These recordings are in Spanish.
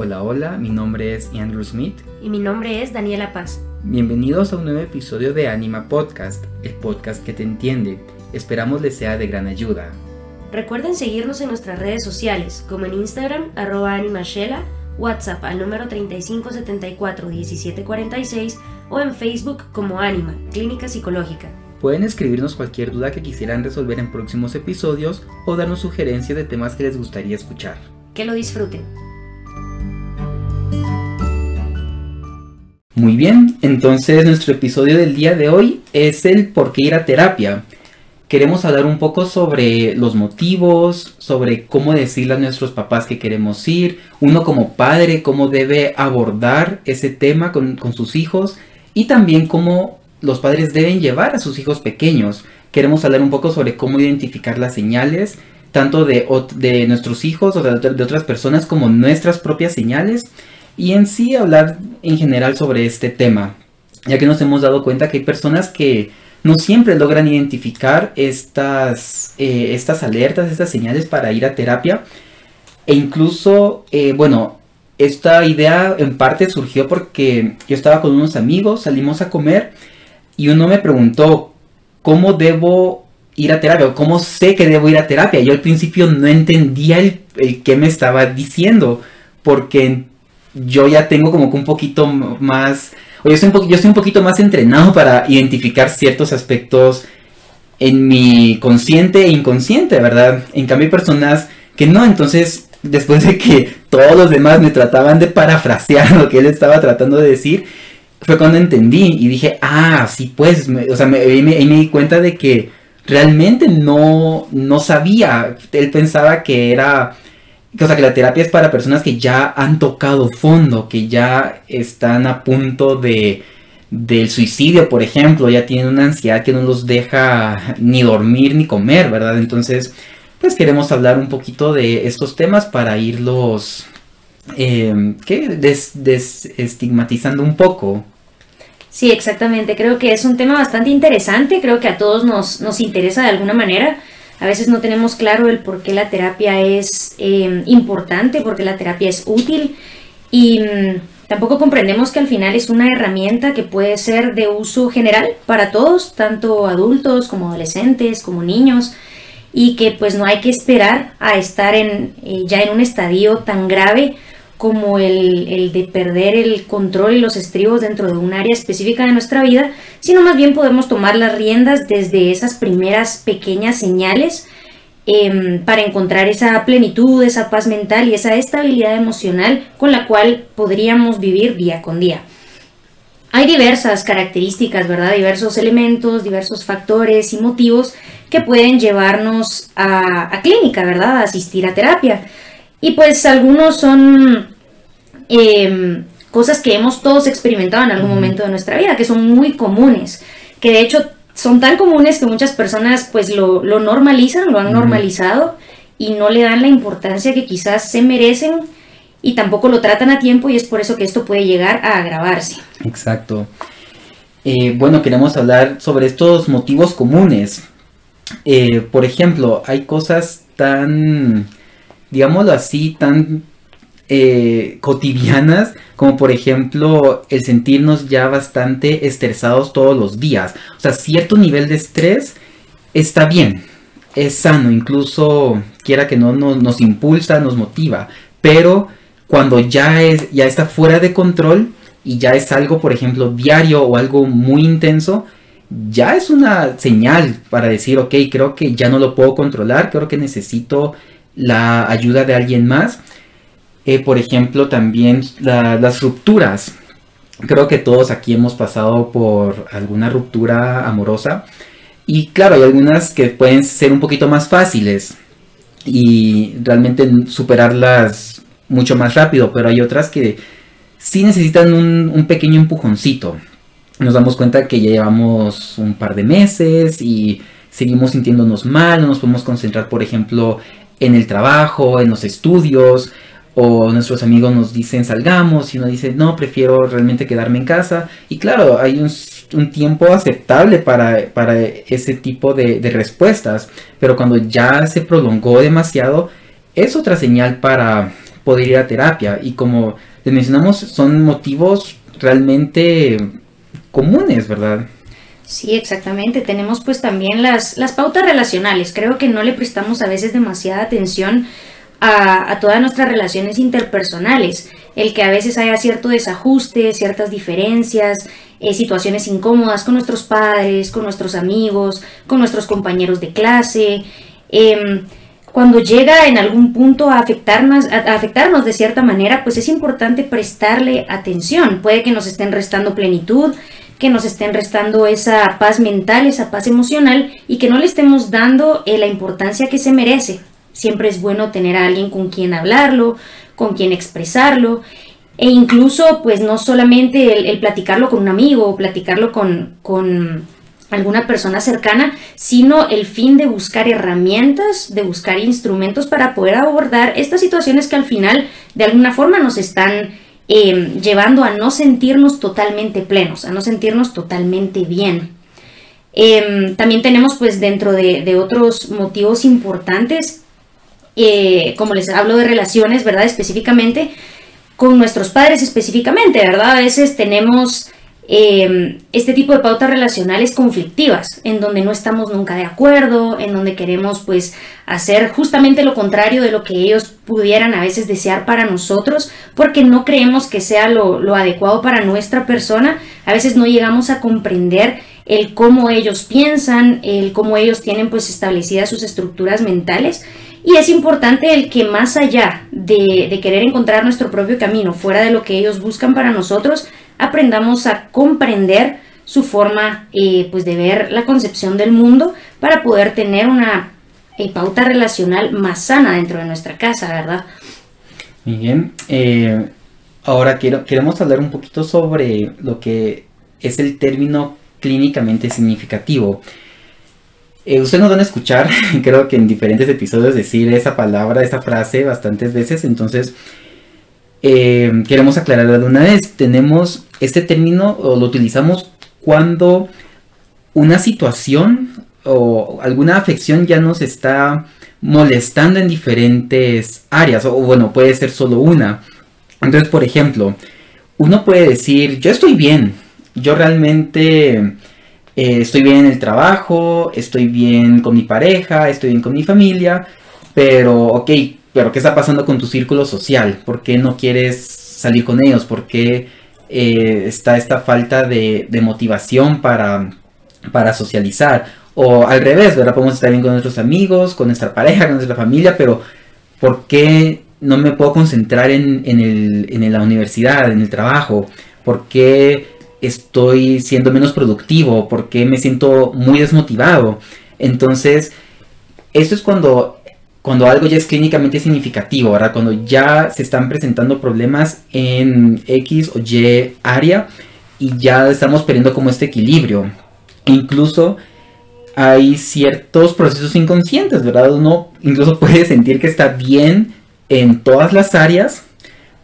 Hola, hola, mi nombre es Andrew Smith. Y mi nombre es Daniela Paz. Bienvenidos a un nuevo episodio de Anima Podcast, el podcast que te entiende. Esperamos les sea de gran ayuda. Recuerden seguirnos en nuestras redes sociales, como en Instagram, arroba animashela, WhatsApp al número 3574-1746 o en Facebook como Anima, Clínica Psicológica. Pueden escribirnos cualquier duda que quisieran resolver en próximos episodios o darnos sugerencias de temas que les gustaría escuchar. Que lo disfruten. Muy bien, entonces nuestro episodio del día de hoy es el por qué ir a terapia. Queremos hablar un poco sobre los motivos, sobre cómo decirle a nuestros papás que queremos ir, uno como padre, cómo debe abordar ese tema con, sus hijos y también cómo los padres deben llevar a sus hijos pequeños. Queremos hablar un poco sobre cómo identificar las señales, tanto de, de nuestros hijos o de otras personas como nuestras propias señales y en sí hablar en general sobre este tema, ya que nos hemos dado cuenta que hay personas que no siempre logran identificar estas, eh, estas alertas, estas señales para ir a terapia. E incluso, eh, bueno, esta idea en parte surgió porque yo estaba con unos amigos, salimos a comer y uno me preguntó, ¿cómo debo ir a terapia? ¿Cómo sé que debo ir a terapia? Yo al principio no entendía el, el qué me estaba diciendo, porque yo ya tengo como que un poquito más, o yo estoy un, poquito más entrenado para identificar ciertos aspectos en mi consciente e inconsciente, ¿verdad? En cambio hay personas que no, entonces después de que todos los demás me trataban de parafrasear lo que él estaba tratando de decir, fue cuando entendí y dije, ah, sí, pues, o sea, me, me, me di cuenta de que realmente no, no sabía, él pensaba que era o sea, que la terapia es para personas que ya han tocado fondo, que ya están a punto de del suicidio, por ejemplo, ya tienen una ansiedad que no los deja ni dormir ni comer, ¿verdad? Entonces, pues queremos hablar un poquito de estos temas para irlos, eh, ¿qué? desestigmatizando un poco. Sí, exactamente. Creo que es un tema bastante interesante. Creo que a todos nos, nos interesa de alguna manera. A veces no tenemos claro el por qué la terapia es em, importante, por qué la terapia es útil y mm, tampoco comprendemos que al final es una herramienta que puede ser de uso general para todos, tanto adultos como adolescentes, como niños y que pues no hay que esperar a estar en, eh, ya en un estadio tan grave como el, de perder el control y los estribos dentro de un área específica de nuestra vida, sino más bien podemos tomar las riendas desde esas primeras pequeñas señales em, para encontrar esa plenitud, esa paz mental y esa estabilidad emocional con la cual podríamos vivir día con día. Hay diversas características, ¿verdad? Diversos elementos, diversos factores y motivos que pueden llevarnos a, a clínica, ¿verdad? A asistir a terapia. Y pues algunos son em, cosas que hemos todos experimentado en algún momento de nuestra vida, que son muy comunes, que de hecho son tan comunes que muchas personas pues lo, normalizan, lo han normalizado y no le dan la importancia que quizás se merecen y tampoco lo tratan a tiempo y es por eso que esto puede llegar a agravarse. Exacto. Eh, bueno, queremos hablar sobre estos motivos comunes. Eh, por ejemplo, hay cosas tan digámoslo así, tan eh, cotidianas como por ejemplo el sentirnos ya bastante estresados todos los días. O sea, cierto nivel de estrés está bien, es sano, incluso quiera que no nos, impulsa, nos motiva, pero cuando ya, es, ya está fuera de control y ya es algo, por ejemplo, diario o algo muy intenso, ya es una señal para decir, ok, creo que ya no lo puedo controlar, creo que necesito la ayuda de alguien más. Eh, por ejemplo, también las rupturas. Creo que todos aquí hemos pasado por alguna ruptura amorosa. Y claro, hay algunas que pueden ser un poquito más fáciles y realmente superarlas mucho más rápido, pero hay otras que sí necesitan un, un pequeño empujoncito. Nos damos cuenta que ya llevamos un par de meses y seguimos sintiéndonos mal, no nos podemos concentrar, por ejemplo, en el trabajo, en los estudios, o nuestros amigos nos dicen salgamos y uno dice no, prefiero realmente quedarme en casa. Y claro, hay un, tiempo aceptable para, para ese tipo de, respuestas, pero cuando ya se prolongó demasiado, es otra señal para poder ir a terapia. Y como les mencionamos, son motivos realmente comunes, ¿verdad? Sí, exactamente. Tenemos pues también las, las pautas relacionales. Creo que no le prestamos a veces demasiada atención a, todas nuestras relaciones interpersonales. El que a veces haya cierto desajuste, ciertas diferencias, eh, situaciones incómodas con nuestros padres, con nuestros amigos, con nuestros compañeros de clase. Em, cuando llega en algún punto a afectarnos, a afectarnos de cierta manera, pues es importante prestarle atención. Puede que nos estén restando plenitud, que nos estén restando esa paz mental, esa paz emocional y que no le estemos dando eh, la importancia que se merece. Siempre es bueno tener a alguien con quien hablarlo, con quien expresarlo e incluso pues no solamente el, platicarlo con un amigo o platicarlo con, con alguna persona cercana, sino el fin de buscar herramientas, de buscar instrumentos para poder abordar estas situaciones que al final de alguna forma nos están Em, llevando a no sentirnos totalmente plenos, a no sentirnos totalmente bien. Em, también tenemos pues dentro de, otros motivos importantes, eh, como les hablo de relaciones, ¿verdad? Específicamente, con nuestros padres específicamente, ¿verdad? A veces tenemos Em, este tipo de pautas relacionales conflictivas, en donde no estamos nunca de acuerdo, en donde queremos pues hacer justamente lo contrario de lo que ellos pudieran a veces desear para nosotros, porque no creemos que sea lo, lo adecuado para nuestra persona, a veces no llegamos a comprender el cómo ellos piensan, el cómo ellos tienen pues establecidas sus estructuras mentales. Y es importante el que más allá de, de, querer encontrar nuestro propio camino fuera de lo que ellos buscan para nosotros, aprendamos a comprender su forma eh, pues de ver la concepción del mundo para poder tener una eh, pauta relacional más sana dentro de nuestra casa, ¿verdad? Muy bien. Eh, ahora quiero, queremos hablar un poquito sobre lo que es el término clínicamente significativo. ustedes nos van a escuchar, creo que en diferentes episodios, decir esa palabra, esa frase bastantes veces, entonces eh, queremos aclarar de una vez, tenemos este término o lo utilizamos cuando una situación o alguna afección ya nos está molestando en diferentes áreas o bueno, puede ser solo una. Entonces, por ejemplo, uno puede decir, yo estoy bien, yo realmente eh, estoy bien en el trabajo, estoy bien con mi pareja, estoy bien con mi familia, pero ok, pero ¿qué está pasando con tu círculo social? ¿Por qué no quieres salir con ellos? ¿Por qué eh, está esta falta de, motivación para, socializar? O al revés, ¿verdad? Podemos estar bien con nuestros amigos, con nuestra pareja, con nuestra familia, pero ¿por qué no me puedo concentrar en, en la universidad, en el trabajo? ¿Por qué estoy siendo menos productivo? ¿Por qué me siento muy desmotivado? Entonces, esto es cuando cuando algo ya es clínicamente significativo, ¿verdad? Cuando ya se están presentando problemas en X o Y área y ya estamos perdiendo como este equilibrio. Incluso hay ciertos procesos inconscientes, ¿verdad? Uno incluso puede sentir que está bien en todas las áreas,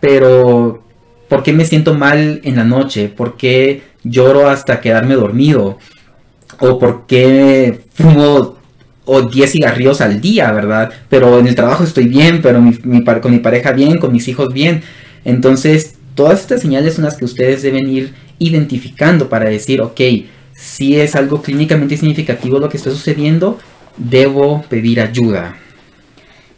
pero ¿por qué me siento mal en la noche? ¿Por qué lloro hasta quedarme dormido? ¿O por qué fumo o 10 cigarrillos al día, ¿verdad? Pero en el trabajo estoy bien, pero con mi pareja bien, con mis hijos bien. Entonces, todas estas señales son las que ustedes deben ir identificando para decir, ok, si es algo clínicamente significativo lo que está sucediendo, debo pedir ayuda.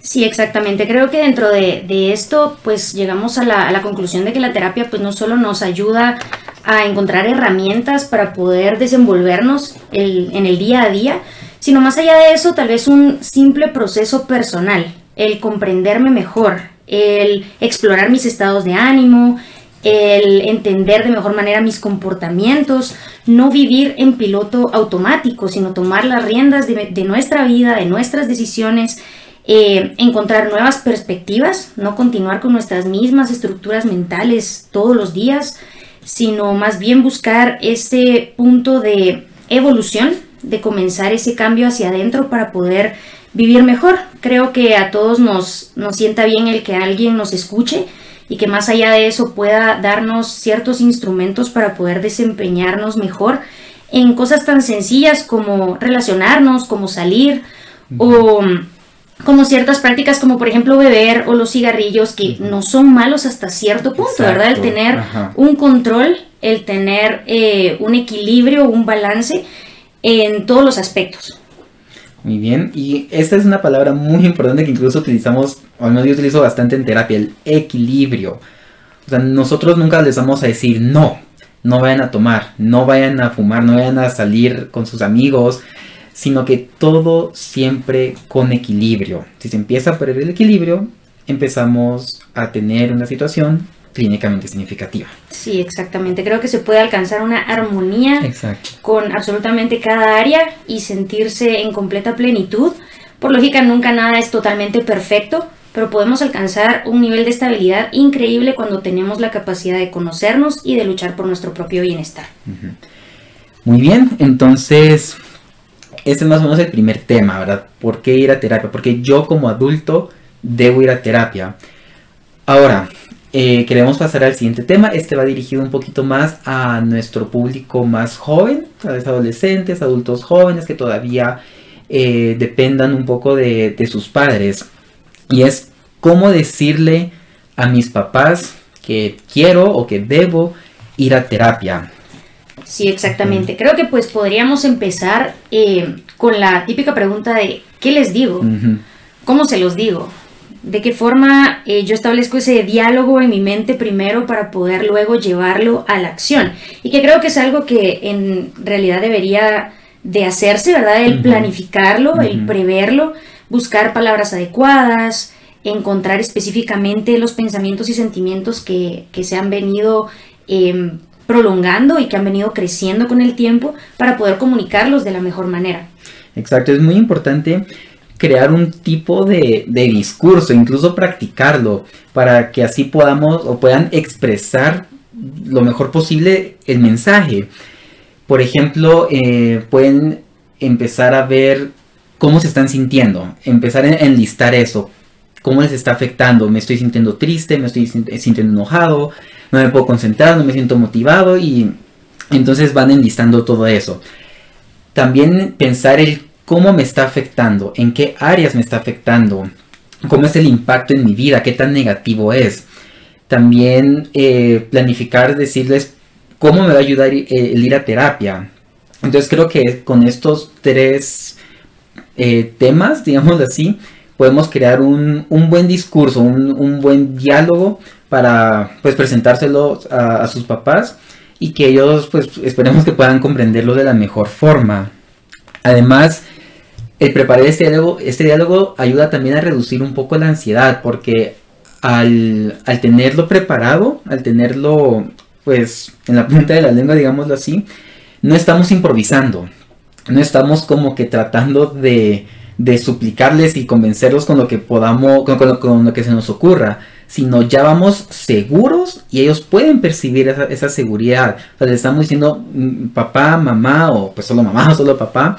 Sí, exactamente. Creo que dentro de, esto, pues llegamos a la, conclusión de que la terapia, pues no solo nos ayuda a encontrar herramientas para poder desenvolvernos en el día a día, sino más allá de eso, tal vez un simple proceso personal, el comprenderme mejor, el explorar mis estados de ánimo, el entender de mejor manera mis comportamientos, no vivir en piloto automático, sino tomar las riendas de, nuestra vida, de nuestras decisiones, eh, encontrar nuevas perspectivas, no continuar con nuestras mismas estructuras mentales todos los días, sino más bien buscar ese punto de evolución de comenzar ese cambio hacia adentro para poder vivir mejor. Creo que a todos nos, nos sienta bien el que alguien nos escuche y que más allá de eso pueda darnos ciertos instrumentos para poder desempeñarnos mejor en cosas tan sencillas como relacionarnos, como salir o como ciertas prácticas como por ejemplo beber o los cigarrillos que no son malos hasta cierto punto, ¿verdad? El tener un control, el tener eh, un equilibrio, un balance en todos los aspectos. Muy bien, y esta es una palabra muy importante que incluso utilizamos, o al menos yo utilizo bastante en terapia, el equilibrio. O sea, nosotros nunca les vamos a decir no, no vayan a tomar, no vayan a fumar, no vayan a salir con sus amigos, sino que todo siempre con equilibrio. Si se empieza a perder el equilibrio, empezamos a tener una situación clínicamente significativa. Sí, exactamente. Creo que se puede alcanzar una armonía con absolutamente cada área y sentirse en completa plenitud. Por lógica, nunca nada es totalmente perfecto, pero podemos alcanzar un nivel de estabilidad increíble cuando tenemos la capacidad de conocernos y de luchar por nuestro propio bienestar. Muy bien, entonces, este es más o menos el primer tema, ¿verdad? ¿Por qué ir a terapia? Porque yo como adulto debo ir a terapia. Ahora, eh, queremos pasar al siguiente tema. Este va dirigido un poquito más a nuestro público más joven, a los adolescentes, adultos jóvenes que todavía eh, dependan un poco de, sus padres. Y es cómo decirle a mis papás que quiero o que debo ir a terapia. Sí, exactamente. Creo que pues podríamos empezar eh, con la típica pregunta de ¿qué les digo? ¿Cómo se los digo? De qué forma eh, yo establezco ese diálogo en mi mente primero para poder luego llevarlo a la acción. Y que creo que es algo que en realidad debería de hacerse, ¿verdad? El planificarlo, el preverlo, buscar palabras adecuadas, encontrar específicamente los pensamientos y sentimientos que, se han venido em, prolongando y que han venido creciendo con el tiempo para poder comunicarlos de la mejor manera. Exacto, es muy importante crear un tipo de, discurso, incluso practicarlo, para que así podamos o puedan expresar lo mejor posible el mensaje. Por ejemplo, eh, pueden empezar a ver cómo se están sintiendo, empezar a enlistar eso, cómo les está afectando, me estoy sintiendo triste, me estoy sintiendo enojado, no me puedo concentrar, no me siento motivado y entonces van enlistando todo eso. También pensar el cómo me está afectando, en qué áreas me está afectando, cómo es el impacto en mi vida, qué tan negativo es. También eh, planificar, decirles cómo me va a ayudar eh, el ir a terapia. Entonces creo que con estos tres eh, temas, digamos así, podemos crear un, buen discurso, un, buen diálogo para pues presentárselo a, a, sus papás y que ellos pues esperemos que puedan comprenderlo de la mejor forma. Además, el preparar este diálogo, este diálogo ayuda también a reducir un poco la ansiedad, porque al, tenerlo preparado, al tenerlo pues en la punta de la lengua, digámoslo así, no estamos improvisando, no estamos como que tratando de, de suplicarles y convencerlos con lo que podamos, con, lo, que se nos ocurra, sino ya vamos seguros y ellos pueden percibir esa, esa seguridad. O sea, le estamos diciendo mm, papá, mamá, o pues solo mamá o solo papá,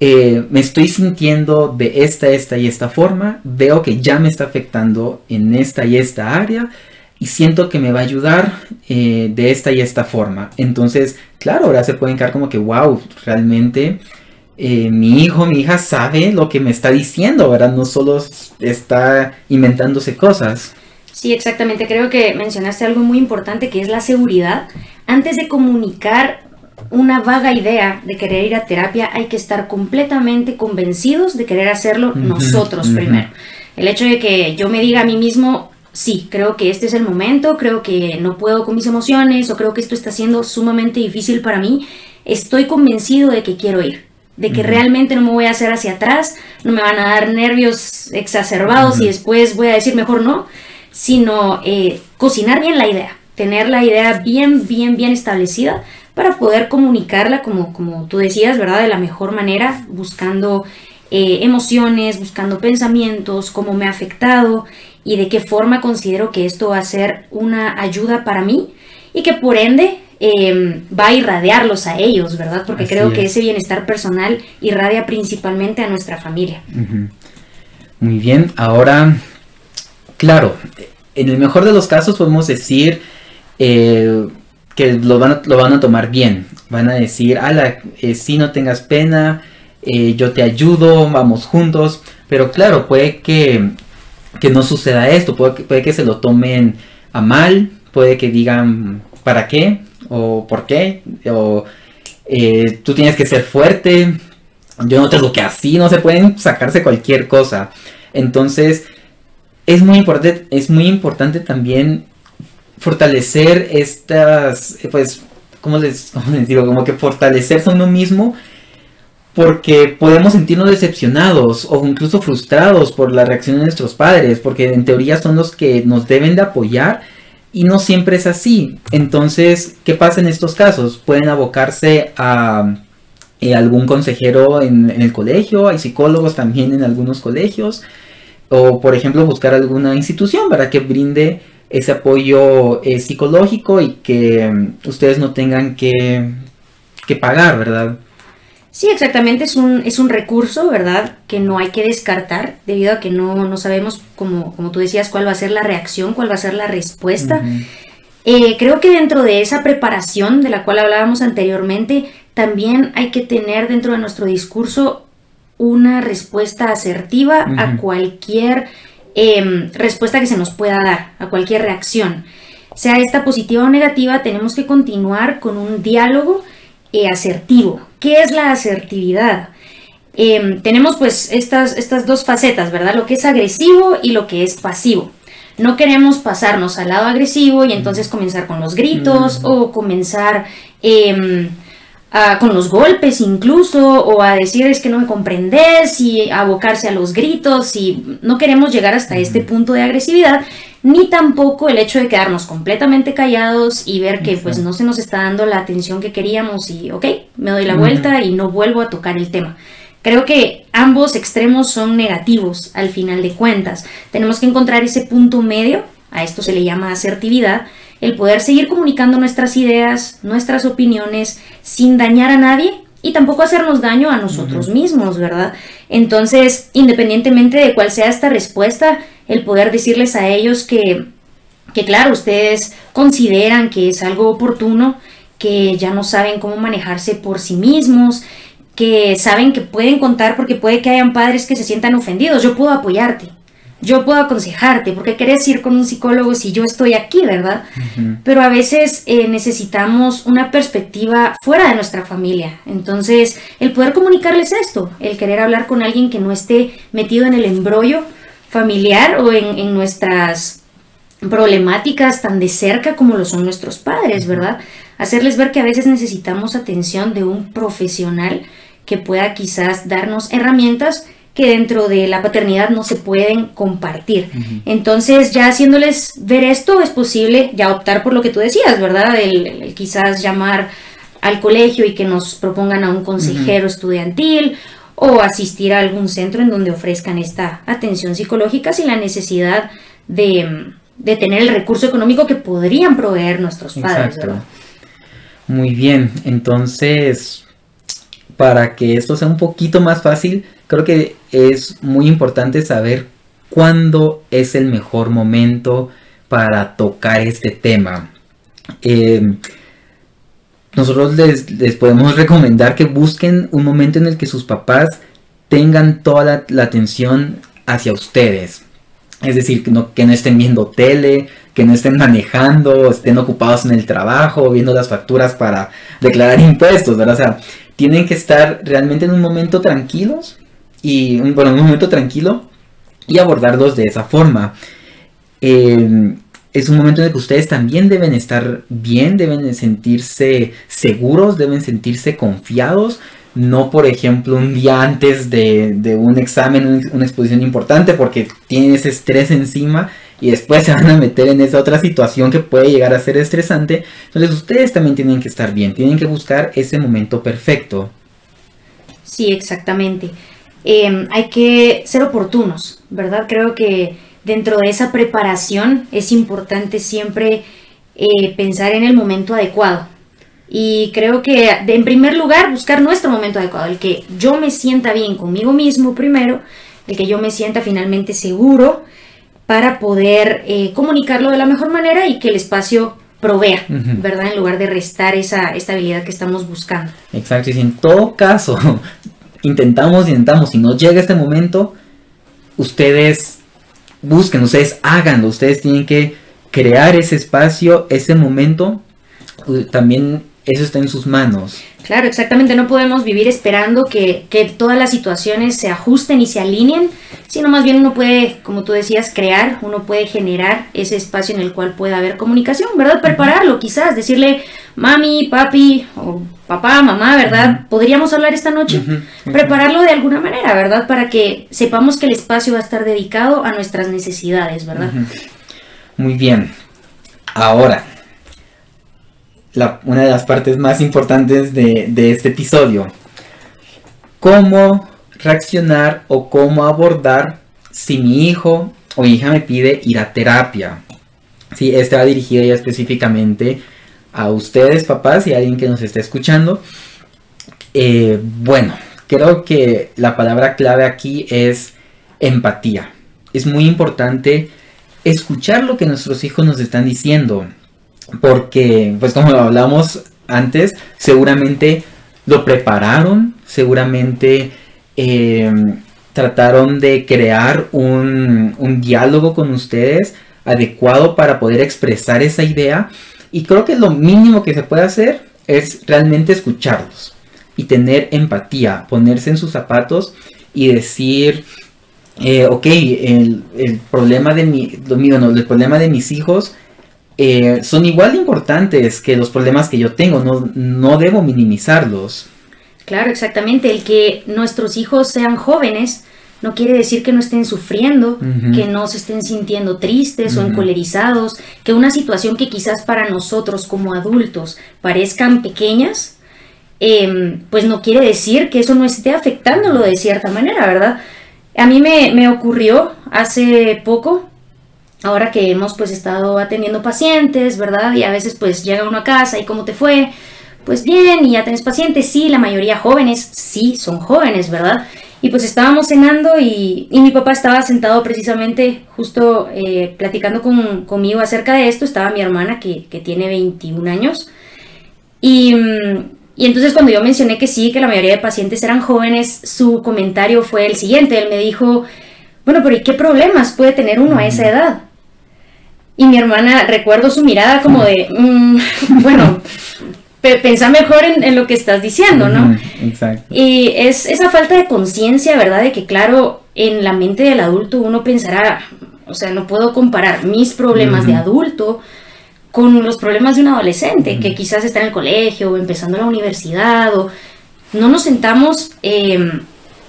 eh, me estoy sintiendo de esta, esta y esta forma, veo que ya me está afectando en esta y esta área y siento que me va a ayudar eh, de esta y esta forma. Entonces, claro, ahora se pueden quedar como que, wow, realmente eh, mi hijo, mi hija sabe lo que me está diciendo, ¿verdad? No solo está inventándose cosas. Sí, exactamente. Creo que mencionaste algo muy importante que es la seguridad. Antes de comunicar una vaga idea de querer ir a terapia, hay que estar completamente convencidos de querer hacerlo nosotros primero. El hecho de que yo me diga a mí mismo, sí, creo que este es el momento, creo que no puedo con mis emociones o creo que esto está siendo sumamente difícil para mí, estoy convencido de que quiero ir, de que realmente no me voy a hacer hacia atrás, no me van a dar nervios exacerbados y después voy a decir mejor no, sino eh, cocinar bien la idea, tener la idea bien, bien, bien establecida para poder comunicarla, como, como tú decías, ¿verdad? De la mejor manera, buscando eh, emociones, buscando pensamientos, cómo me ha afectado y de qué forma considero que esto va a ser una ayuda para mí y que por ende em, va a irradiarlos a ellos, ¿verdad? Porque creo que ese bienestar personal irradia principalmente a nuestra familia. Muy bien, ahora, claro, en el mejor de los casos podemos decir, eh, que lo van, a, lo van a tomar bien. Van a decir, ala, eh, si no tengas pena, eh, yo te ayudo, vamos juntos. Pero claro, puede que, no suceda esto, puede, puede que se lo tomen a mal, puede que digan ¿para qué? o ¿por qué? o eh, tú tienes que ser fuerte, yo no tengo que así, no se pueden sacarse cualquier cosa. Entonces, es muy importante, es muy importante también fortalecer estas, pues, ¿cómo les, digo? Como que fortalecerse a uno mismo porque podemos sentirnos decepcionados o incluso frustrados por la reacción de nuestros padres, porque en teoría son los que nos deben de apoyar y no siempre es así. Entonces, ¿qué pasa en estos casos? Pueden abocarse a eh, algún consejero en, el colegio, hay psicólogos también en algunos colegios, o por ejemplo buscar alguna institución para que brinde ese apoyo eh, psicológico y que mm, ustedes no tengan que, que pagar, ¿verdad? Sí, exactamente, es un, es un recurso, ¿verdad? Que no hay que descartar debido a que no, no sabemos, como, como tú decías, cuál va a ser la reacción, cuál va a ser la respuesta. Eh, creo que dentro de esa preparación de la cual hablábamos anteriormente, también hay que tener dentro de nuestro discurso una respuesta asertiva a cualquier em, respuesta que se nos pueda dar, a cualquier reacción. Sea esta positiva o negativa, tenemos que continuar con un diálogo eh, asertivo. ¿Qué es la asertividad? Em, tenemos pues estas, estas dos facetas, ¿verdad? Lo que es agresivo y lo que es pasivo. No queremos pasarnos al lado agresivo y entonces comenzar con los gritos o comenzar con los golpes incluso o a decir es que no me comprendes y abocarse a los gritos y no queremos llegar hasta este punto de agresividad ni tampoco el hecho de quedarnos completamente callados y ver que pues no se nos está dando la atención que queríamos y ok, me doy la vuelta y no vuelvo a tocar el tema. Creo que ambos extremos son negativos al final de cuentas. Tenemos que encontrar ese punto medio, a esto se le llama asertividad, el poder seguir comunicando nuestras ideas, nuestras opiniones, sin dañar a nadie y tampoco hacernos daño a nosotros mismos, ¿verdad? Entonces, independientemente de cuál sea esta respuesta, el poder decirles a ellos que, que claro, ustedes consideran que es algo oportuno, que ya no saben cómo manejarse por sí mismos, que saben que pueden contar porque puede que hayan padres que se sientan ofendidos. Yo puedo apoyarte, yo puedo aconsejarte, porque querés ir con un psicólogo si yo estoy aquí, ¿verdad? Pero a veces eh, necesitamos una perspectiva fuera de nuestra familia. Entonces, el poder comunicarles esto, el querer hablar con alguien que no esté metido en el embrollo, familiar o en, nuestras problemáticas tan de cerca como lo son nuestros padres, ¿verdad? Hacerles ver que a veces necesitamos atención de un profesional que pueda quizás darnos herramientas que dentro de la paternidad no se pueden compartir. Entonces, ya haciéndoles ver esto, es posible ya optar por lo que tú decías, ¿verdad? El, quizás llamar al colegio y que nos propongan a un consejero estudiantil o asistir a algún centro en donde ofrezcan esta atención psicológica sin la necesidad de, tener el recurso económico que podrían proveer nuestros padres. Muy bien, entonces, para que esto sea un poquito más fácil, creo que es muy importante saber cuándo es el mejor momento para tocar este tema. Eh, nosotros les, podemos recomendar que busquen un momento en el que sus papás tengan toda la, atención hacia ustedes. Es decir, que no, que no estén viendo tele, que no estén manejando, estén ocupados en el trabajo, viendo las facturas para declarar impuestos, ¿verdad? O sea, tienen que estar realmente en un momento tranquilos y, bueno, un momento tranquilo y abordarlos de esa forma. Eh, es un momento en el que ustedes también deben estar bien, deben sentirse seguros, deben sentirse confiados. No, por ejemplo, un día antes de, un examen, una exposición importante, porque tienen ese estrés encima y después se van a meter en esa otra situación que puede llegar a ser estresante. Entonces ustedes también tienen que estar bien, tienen que buscar ese momento perfecto. Sí, exactamente. Em, hay que ser oportunos, ¿verdad? Creo que dentro de esa preparación es importante siempre eh, pensar en el momento adecuado. Y creo que en primer lugar buscar nuestro momento adecuado, el que yo me sienta bien conmigo mismo primero, el que yo me sienta finalmente seguro para poder eh, comunicarlo de la mejor manera y que el espacio provea, ¿verdad? En lugar de restar esa estabilidad que estamos buscando. Exacto, y en todo caso intentamos, intentamos y no llega este momento, ustedes busquen, ustedes háganlo, ustedes tienen que crear ese espacio, ese momento, también eso está en sus manos. Claro, exactamente, no podemos vivir esperando que, que, todas las situaciones se ajusten y se alineen, sino más bien uno puede, como tú decías, crear, uno puede generar ese espacio en el cual pueda haber comunicación, ¿verdad? Prepararlo, quizás, decirle, mami, papi, o papá, mamá, ¿verdad? ¿Podríamos hablar esta noche? Prepararlo de alguna manera, ¿verdad? Para que sepamos que el espacio va a estar dedicado a nuestras necesidades, ¿verdad? Muy bien. Ahora, una de las partes más importantes de, este episodio. ¿Cómo reaccionar o cómo abordar si mi hijo o hija me pide ir a terapia? Sí, este va dirigido ya específicamente a ustedes, papás, y a alguien que nos esté escuchando. Eh, bueno, creo que la palabra clave aquí es empatía. Es muy importante escuchar lo que nuestros hijos nos están diciendo porque, pues como hablamos antes, seguramente lo prepararon, seguramente em, trataron de crear un, un diálogo con ustedes adecuado para poder expresar esa idea. Y creo que lo mínimo que se puede hacer es realmente escucharlos y tener empatía, ponerse en sus zapatos y decir, eh, ok, el, problema de mi, no, el problema de mis hijos eh, son igual de importantes que los problemas que yo tengo, no, debo minimizarlos. Claro, exactamente. El que nuestros hijos sean jóvenes no quiere decir que no estén sufriendo, que no se estén sintiendo tristes o encolerizados, que una situación que quizás para nosotros como adultos parezcan pequeñas, em, pues no quiere decir que eso no esté afectándolo de cierta manera, ¿verdad? A mí me, me ocurrió hace poco, ahora que hemos pues estado atendiendo pacientes, ¿verdad? Y a veces pues llega uno a casa y cómo te fue, pues bien, y ya tenés pacientes, sí, la mayoría jóvenes, sí, son jóvenes, ¿verdad? Y pues estábamos cenando y, mi papá estaba sentado precisamente justo eh, platicando con, conmigo acerca de esto, estaba mi hermana que, que tiene 21 años. Y, y entonces cuando yo mencioné que sí, que la mayoría de pacientes eran jóvenes, su comentario fue el siguiente, él me dijo, bueno, pero ¿y qué problemas puede tener uno a esa edad? Y mi hermana, recuerdo su mirada como de, mm, bueno, pensa mejor en, lo que estás diciendo, ¿no? exacto. Y es esa falta de conciencia, ¿verdad? De que, claro, en la mente del adulto uno pensará, o sea, no puedo comparar mis problemas de adulto con los problemas de un adolescente, que quizás está en el colegio o empezando la universidad, o no nos sentamos em,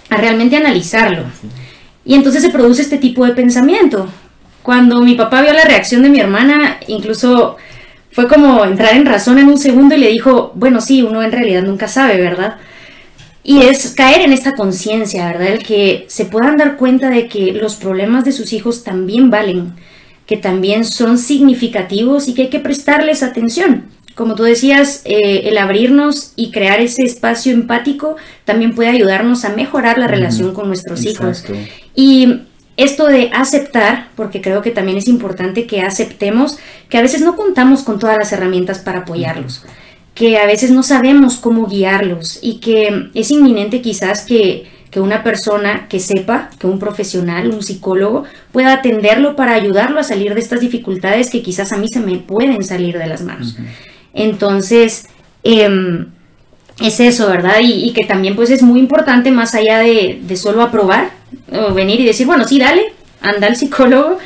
a realmente analizarlo. Y entonces se produce este tipo de pensamiento. Cuando mi papá vio la reacción de mi hermana, incluso fue como entrar en razón en un segundo y le dijo, bueno, sí, uno en realidad nunca sabe, ¿verdad? Y es caer en esta conciencia, ¿verdad? El que se puedan dar cuenta de que los problemas de sus hijos también valen, que también son significativos y que hay que prestarles atención. Como tú decías, eh, el abrirnos y crear ese espacio empático también puede ayudarnos a mejorar la relación con nuestros hijos. Y esto de aceptar, porque creo que también es importante que aceptemos que a veces no contamos con todas las herramientas para apoyarlos, que a veces no sabemos cómo guiarlos y que es inminente quizás que, una persona que sepa, que un profesional, un psicólogo, pueda atenderlo para ayudarlo a salir de estas dificultades que quizás a mí se me pueden salir de las manos. Entonces, em, es eso, ¿verdad? Y, que también pues es muy importante más allá de, de, solo aprobar o venir y decir, bueno, sí, dale, anda al psicólogo,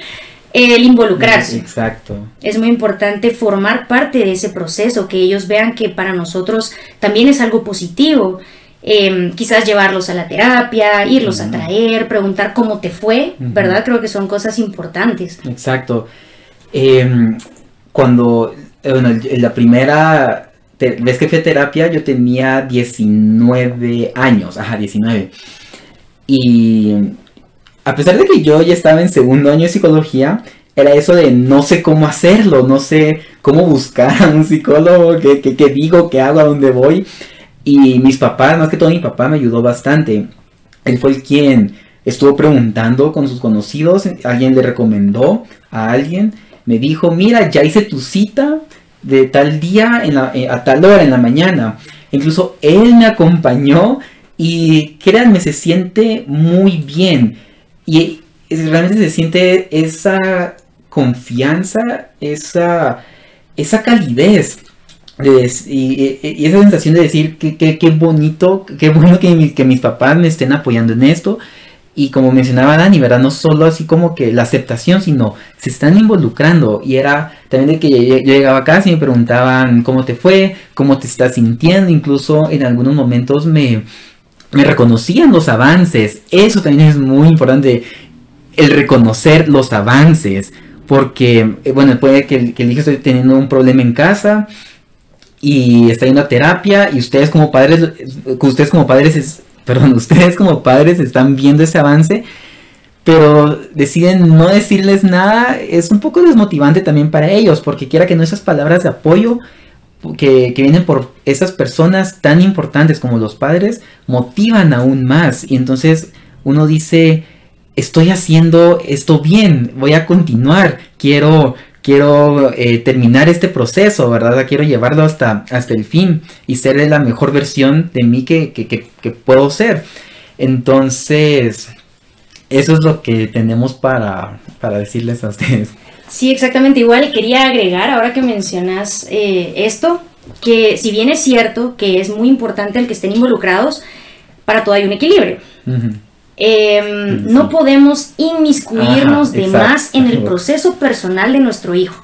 el involucrarse. Exacto. Es muy importante formar parte de ese proceso, que ellos vean que para nosotros también es algo positivo. Em, quizás llevarlos a la terapia, irlos a traer, preguntar cómo te fue, ¿verdad? Creo que son cosas importantes. Exacto. Em, cuando, eh, bueno, la primera ves que fui a terapia, yo tenía 19 años, ajá, 19. Y a pesar de que yo ya estaba en segundo año de psicología, era eso de no sé cómo hacerlo, no sé cómo buscar a un psicólogo, qué, qué, digo, qué hago, a dónde voy. Y mis papás, más que todo mi papá, me ayudó bastante. Él fue el quien estuvo preguntando con sus conocidos, alguien le recomendó a alguien, me dijo, mira, ya hice tu cita, de tal día eh, a tal hora en la mañana. Incluso él me acompañó y créanme, se siente muy bien. Y realmente se siente esa confianza, esa, esa calidez y, esa sensación de decir que qué bonito, qué bueno que, que, mis papás me estén apoyando en esto. Y como mencionaba Dani, ¿verdad? No solo así como que la aceptación, sino se están involucrando. Y era también de que yo, llegaba a casa y me preguntaban cómo te fue, cómo te estás sintiendo. Incluso en algunos momentos me, reconocían los avances. Eso también es muy importante, el reconocer los avances. Porque, eh, bueno, puede que, que el hijo esté teniendo un problema en casa y está yendo a terapia y ustedes como padres, ustedes como padres, perdón, ustedes como padres están viendo ese avance, pero deciden no decirles nada, es un poco desmotivante también para ellos, porque quiera que no esas palabras de apoyo que, que vienen por esas personas tan importantes como los padres, motivan aún más. Y entonces uno dice, estoy haciendo esto bien, voy a continuar, quiero quiero eh, terminar este proceso, ¿verdad? Quiero llevarlo hasta, hasta el fin y ser la mejor versión de mí que, puedo ser. Entonces, eso es lo que tenemos para, decirles a ustedes. Sí, exactamente igual. Quería agregar, ahora que mencionas eh, esto, que si bien es cierto que es muy importante el que estén involucrados, para todo hay un equilibrio. Em, no podemos inmiscuirnos de más en el proceso personal de nuestro hijo.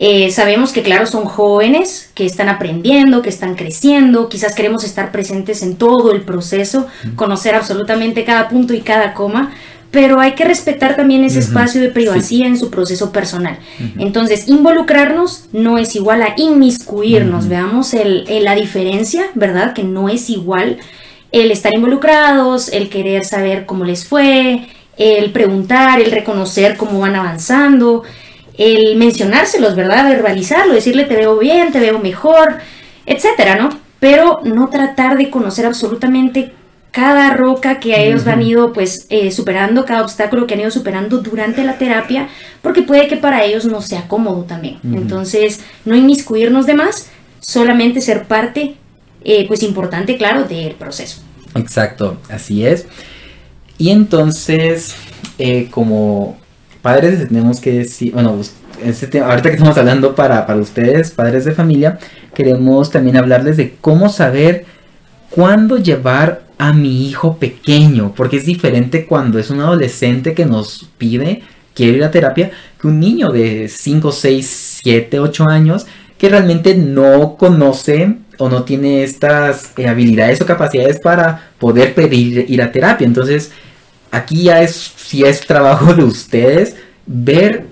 Eh, sabemos que, claro, son jóvenes que están aprendiendo, que están creciendo, quizás queremos estar presentes en todo el proceso, conocer absolutamente cada punto y cada coma, pero hay que respetar también ese espacio de privacidad en su proceso personal. Entonces, involucrarnos no es igual a inmiscuirnos, veamos el, la diferencia, ¿verdad? Que no es igual el estar involucrados, el querer saber cómo les fue, el preguntar, el reconocer cómo van avanzando, el mencionárselos, ¿verdad? Verbalizarlo, decirle te veo bien, te veo mejor, etcétera, ¿no? Pero no tratar de conocer absolutamente cada roca que ellos han ido pues eh, superando, cada obstáculo que han ido superando durante la terapia, porque puede que para ellos no sea cómodo también. Entonces, no inmiscuirnos de más, solamente ser parte eh, pues importante, claro, del proceso. Exacto, así es. Y entonces, eh, como padres tenemos que decir, bueno, este ahorita que estamos hablando para, para ustedes, padres de familia, queremos también hablarles de cómo saber cuándo llevar a mi hijo pequeño, porque es diferente cuando es un adolescente que nos pide, quiere ir a terapia, que un niño de 5, 6, 7, 8 años que realmente no conoce o no tiene estas eh, habilidades o capacidades para poder pedir ir a terapia. Entonces, aquí ya es, si es trabajo de ustedes ver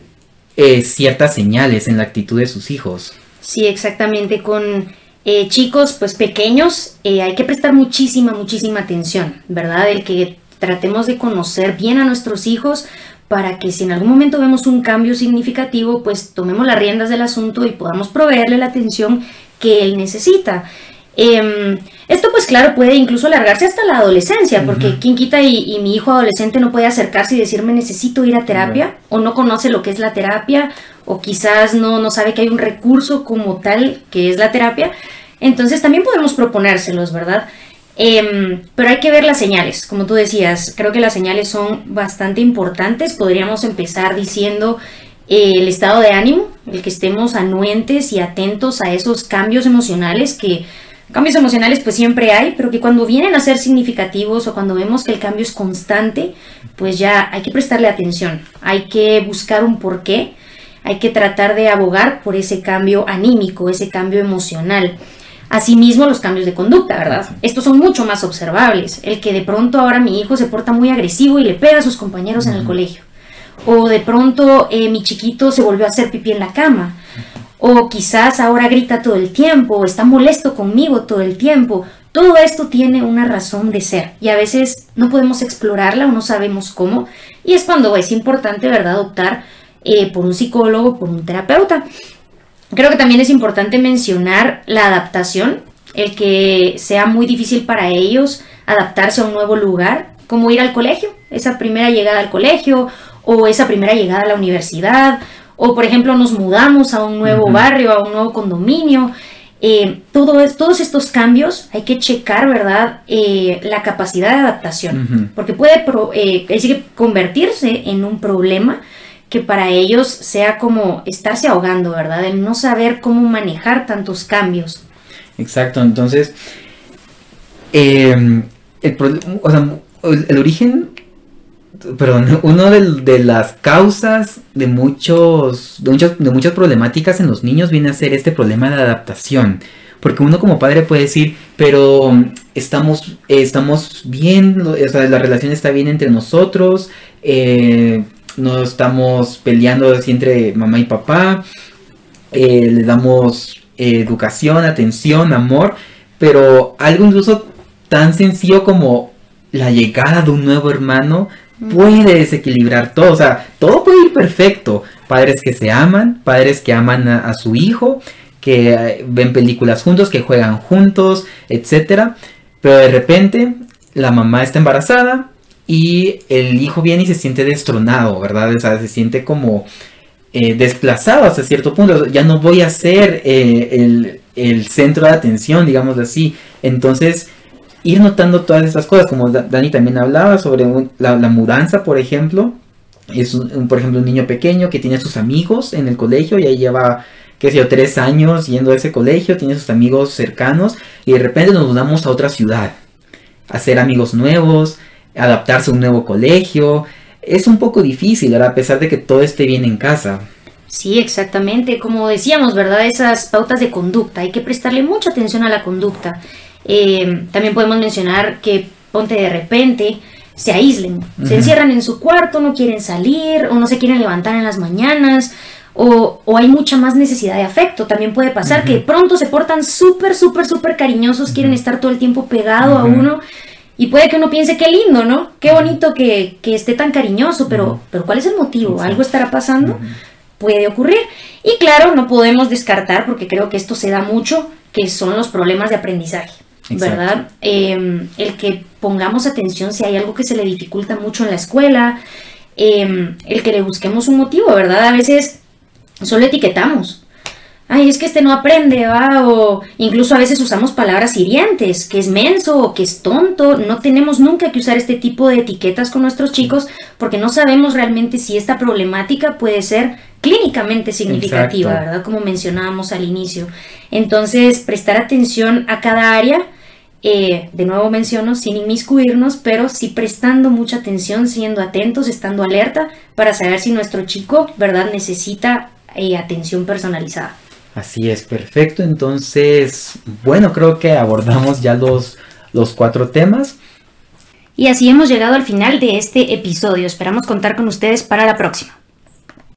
eh, ciertas señales en la actitud de sus hijos. Sí, exactamente. Con eh, chicos pues pequeños hay que prestar muchísima, muchísima atención, ¿verdad? El que tratemos de conocer bien a nuestros hijos para que si en algún momento vemos un cambio significativo, pues tomemos las riendas del asunto y podamos proveerle la atención que él necesita. Em, esto pues claro puede incluso alargarse hasta la adolescencia, porque quien quita y, mi hijo adolescente no puede acercarse y decirme necesito ir a terapia, o no conoce lo que es la terapia, o quizás no, no sabe que hay un recurso como tal que es la terapia. Entonces también podemos proponérselos, ¿verdad? Em, pero hay que ver las señales, como tú decías, creo que las señales son bastante importantes. Podríamos empezar diciendo el estado de ánimo, el que estemos anuentes y atentos a esos cambios emocionales que cambios emocionales pues siempre hay, pero que cuando vienen a ser significativos o cuando vemos que el cambio es constante, pues ya hay que prestarle atención, hay que buscar un porqué, hay que tratar de abogar por ese cambio anímico, ese cambio emocional. Asimismo, los cambios de conducta, ¿verdad? Estos son mucho más observables. El que de pronto ahora mi hijo se porta muy agresivo y le pega a sus compañeros en el colegio. O de pronto eh, mi chiquito se volvió a hacer pipí en la cama. O quizás ahora grita todo el tiempo, o está molesto conmigo todo el tiempo. Todo esto tiene una razón de ser y a veces no podemos explorarla o no sabemos cómo. Y es cuando es importante, ¿verdad?, optar eh, por un psicólogo, por un terapeuta. Creo que también es importante mencionar la adaptación, el que sea muy difícil para ellos adaptarse a un nuevo lugar, como ir al colegio, esa primera llegada al colegio o esa primera llegada a la universidad, o por ejemplo nos mudamos a un nuevo barrio, a un nuevo condominio. eh, todo todos estos cambios hay que checar, ¿verdad? Eh, la capacidad de adaptación, porque puede eh, convertirse en un problema que para ellos sea como estarse ahogando, ¿verdad? El no saber cómo manejar tantos cambios. Exacto, entonces, em, el, o sea, el, origen, perdón, una de, las causas de, muchos, de, muchas, de muchas problemáticas en los niños viene a ser este problema de adaptación. Porque uno como padre puede decir, pero estamos, estamos bien, o sea, la relación está bien entre nosotros, eh, no estamos peleando así entre mamá y papá, eh, le damos eh, educación, atención, amor, pero algo incluso tan sencillo como la llegada de un nuevo hermano puede desequilibrar todo, o sea, todo puede ir perfecto, padres que se aman, padres que aman a, su hijo, que eh, ven películas juntos, que juegan juntos, etcétera, pero de repente la mamá está embarazada, y el hijo viene y se siente destronado, ¿verdad? O sea, se siente como eh, desplazado hasta cierto punto. Ya no voy a ser eh, el, centro de atención, digamos así. Entonces, ir notando todas esas cosas, como Dani también hablaba sobre la, mudanza, por ejemplo. Es, un, por ejemplo, un niño pequeño que tiene a sus amigos en el colegio y ahí lleva qué sé yo, tres años yendo a ese colegio, tiene sus amigos cercanos y de repente nos mudamos a otra ciudad, hacer amigos nuevos, adaptarse a un nuevo colegio. Es un poco difícil. A pesar de que todo esté bien en casa. Sí, exactamente. Como decíamos, ¿verdad? Esas pautas de conducta. Hay que prestarle mucha atención a la conducta. Eh, también podemos mencionar que ponte de repente se aíslen, se encierran en su cuarto, no quieren salir o no se quieren levantar en las mañanas o, hay mucha más necesidad de afecto. También puede pasar que pronto se portan súper, súper, súper cariñosos, quieren estar todo el tiempo pegado a uno y puede que uno piense qué lindo, ¿no? Qué bonito que, esté tan cariñoso, pero, pero ¿cuál es el motivo? ¿Algo estará pasando? Puede ocurrir. Y claro, no podemos descartar, porque creo que esto se da mucho, que son los problemas de aprendizaje, ¿verdad? Em, el que pongamos atención si hay algo que se le dificulta mucho en la escuela, em, el que le busquemos un motivo, ¿verdad? A veces solo etiquetamos ay, es que este no aprende, va, o incluso a veces usamos palabras hirientes, que es menso o que es tonto, no tenemos nunca que usar este tipo de etiquetas con nuestros chicos porque no sabemos realmente si esta problemática puede ser clínicamente significativa, ¿verdad? Como mencionábamos al inicio. Entonces, prestar atención a cada área, eh, de nuevo menciono, sin inmiscuirnos, pero sí prestando mucha atención, siendo atentos, estando alerta para saber si nuestro chico, ¿verdad?, necesita eh, atención personalizada. Así es, perfecto. Entonces, bueno, creo que abordamos ya los, los cuatro temas. Y así hemos llegado al final de este episodio. Esperamos contar con ustedes para la próxima.